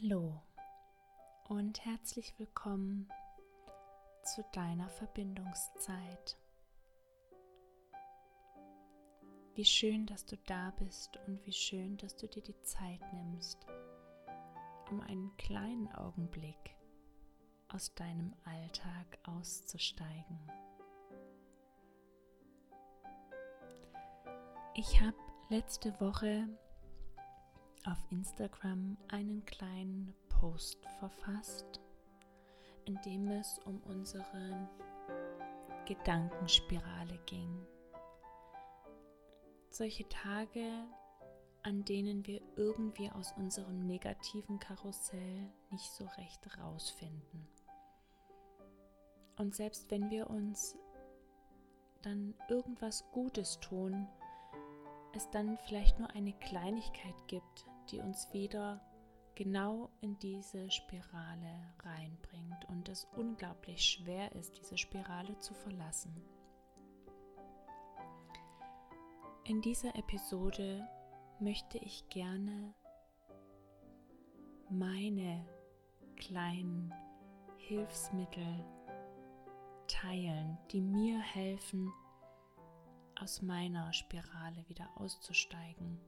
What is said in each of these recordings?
Hallo und herzlich willkommen zu deiner Verbindungszeit. Wie schön, dass du da bist und wie schön, dass du dir die Zeit nimmst, um einen kleinen Augenblick aus deinem Alltag auszusteigen. Ich habe letzte Woche auf Instagram einen kleinen Post verfasst, in dem es um unsere Gedankenspirale ging. Solche Tage, an denen wir irgendwie aus unserem negativen Karussell nicht so recht rausfinden. Und selbst wenn wir uns dann irgendwas Gutes tun, es dann vielleicht nur eine Kleinigkeit gibt, die uns wieder genau in diese Spirale reinbringt und es unglaublich schwer ist, diese Spirale zu verlassen. In dieser Episode möchte ich gerne meine kleinen Hilfsmittel teilen, die mir helfen, aus meiner Spirale wieder auszusteigen.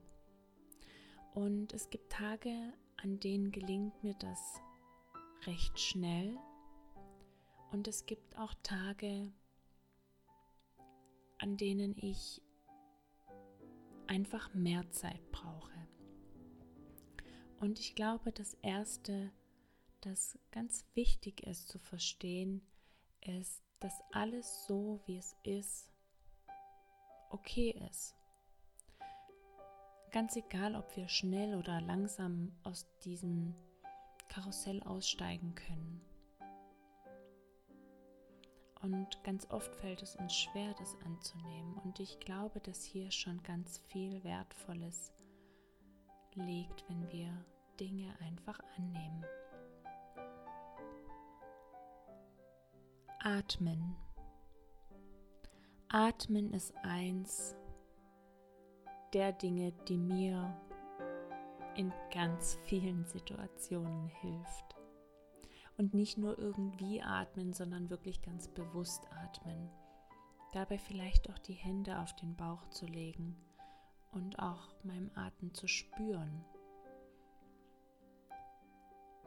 Und es gibt Tage, an denen gelingt mir das recht schnell. Und es gibt auch Tage, an denen ich einfach mehr Zeit brauche. Und ich glaube, das Erste, das ganz wichtig ist zu verstehen, ist, dass alles so, wie es ist, okay ist. Ganz egal, ob wir schnell oder langsam aus diesem Karussell aussteigen können. Und ganz oft fällt es uns schwer, das anzunehmen. Und ich glaube, dass hier schon ganz viel Wertvolles liegt, wenn wir Dinge einfach annehmen. Atmen. Atmen ist eins der Dinge, die mir in ganz vielen Situationen hilft. Und nicht nur irgendwie atmen, sondern wirklich ganz bewusst atmen. Dabei vielleicht auch die Hände auf den Bauch zu legen und auch meinem Atem zu spüren.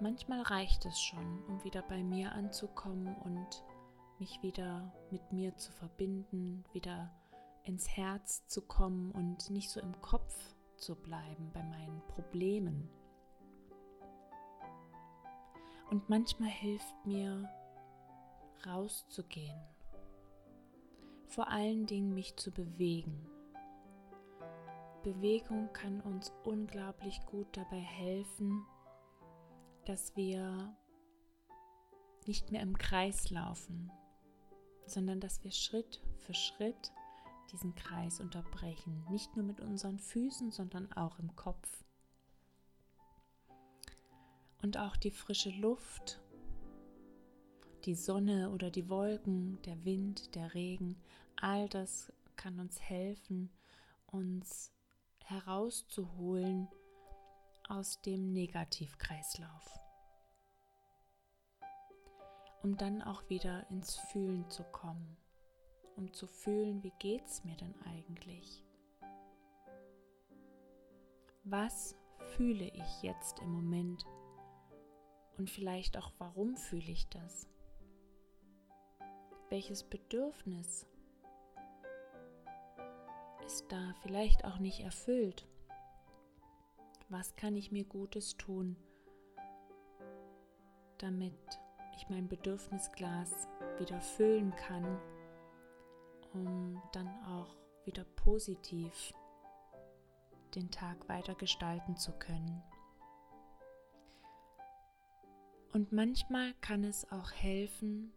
Manchmal reicht es schon, um wieder bei mir anzukommen und mich wieder mit mir zu verbinden, wieder ins Herz zu kommen und nicht so im Kopf zu bleiben bei meinen Problemen. Und manchmal hilft mir rauszugehen, vor allen Dingen mich zu bewegen. Bewegung kann uns unglaublich gut dabei helfen, dass wir nicht mehr im Kreis laufen, sondern dass wir Schritt für Schritt diesen Kreis unterbrechen, nicht nur mit unseren Füßen, sondern auch im Kopf. Und auch die frische Luft, die Sonne oder die Wolken, der Wind, der Regen, all das kann uns helfen, uns herauszuholen aus dem Negativkreislauf. Um dann auch wieder ins Fühlen zu kommen, um zu fühlen, wie geht's mir denn eigentlich? Was fühle ich jetzt im Moment? Und vielleicht auch, warum fühle ich das? Welches Bedürfnis ist da vielleicht auch nicht erfüllt? Was kann ich mir Gutes tun, damit ich mein Bedürfnisglas wieder füllen kann, um dann auch wieder positiv den Tag weiter gestalten zu können. Und manchmal kann es auch helfen,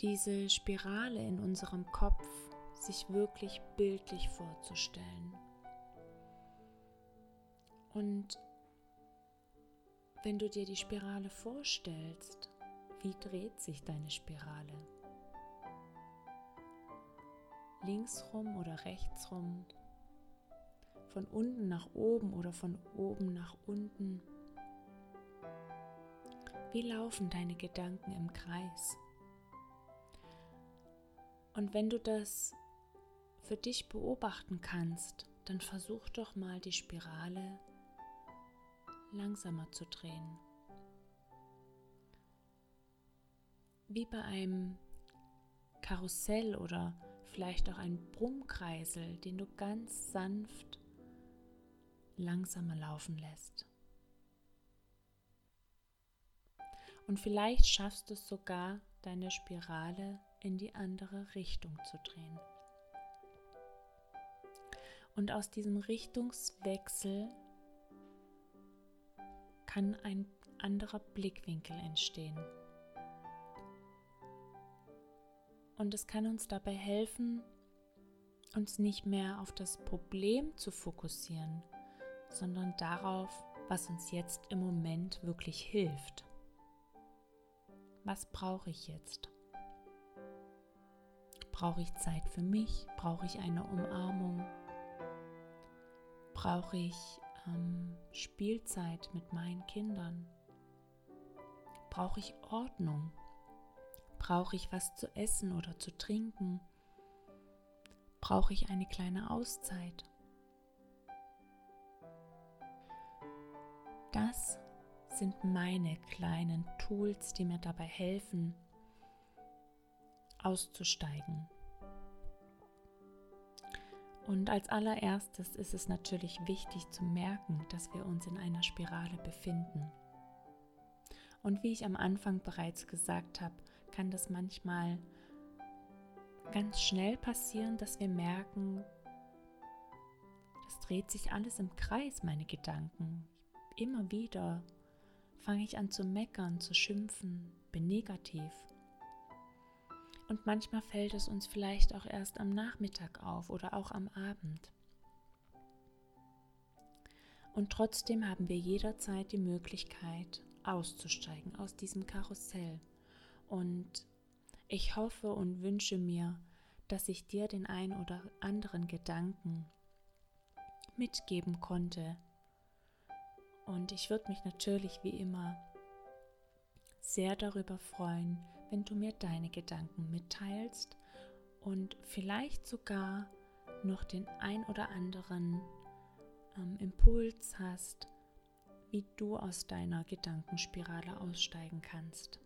diese Spirale in unserem Kopf sich wirklich bildlich vorzustellen. Und wenn du dir die Spirale vorstellst, wie dreht sich deine Spirale? Linksrum oder rechtsrum? von unten nach oben oder von oben nach unten? Wie laufen deine Gedanken im Kreis? Und wenn du das für dich beobachten kannst, dann versuch doch mal die Spirale langsamer zu drehen. Wie bei einem Karussell oder vielleicht auch ein Brummkreisel, den du ganz sanft langsamer laufen lässt. Und vielleicht schaffst du es sogar, deine Spirale in die andere Richtung zu drehen. Und aus diesem Richtungswechsel kann ein anderer Blickwinkel entstehen. Und es kann uns dabei helfen, uns nicht mehr auf das Problem zu fokussieren, sondern darauf, was uns jetzt im Moment wirklich hilft. Was brauche ich jetzt? Brauche ich Zeit für mich? Brauche ich eine Umarmung? Brauche ich ähm, Spielzeit mit meinen Kindern? Brauche ich Ordnung? Brauche ich was zu essen oder zu trinken? Brauche ich eine kleine Auszeit? Das sind meine kleinen Tools, die mir dabei helfen, auszusteigen. Und als allererstes ist es natürlich wichtig zu merken, dass wir uns in einer Spirale befinden. Und wie ich am Anfang bereits gesagt habe, kann das manchmal ganz schnell passieren, dass wir merken, es dreht sich alles im Kreis, meine Gedanken. Immer wieder fange ich an zu meckern, zu schimpfen, bin negativ. Und manchmal fällt es uns vielleicht auch erst am Nachmittag auf oder auch am Abend. Und trotzdem haben wir jederzeit die Möglichkeit, auszusteigen aus diesem Karussell. Und ich hoffe und wünsche mir, dass ich dir den ein oder anderen Gedanken mitgeben konnte. Und ich würde mich natürlich wie immer sehr darüber freuen, wenn du mir deine Gedanken mitteilst und vielleicht sogar noch den ein oder anderen ähm, Impuls hast, wie du aus deiner Gedankenspirale aussteigen kannst.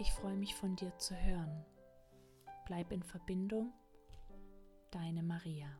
Ich freue mich von dir zu hören. Bleib in Verbindung. Deine Maria.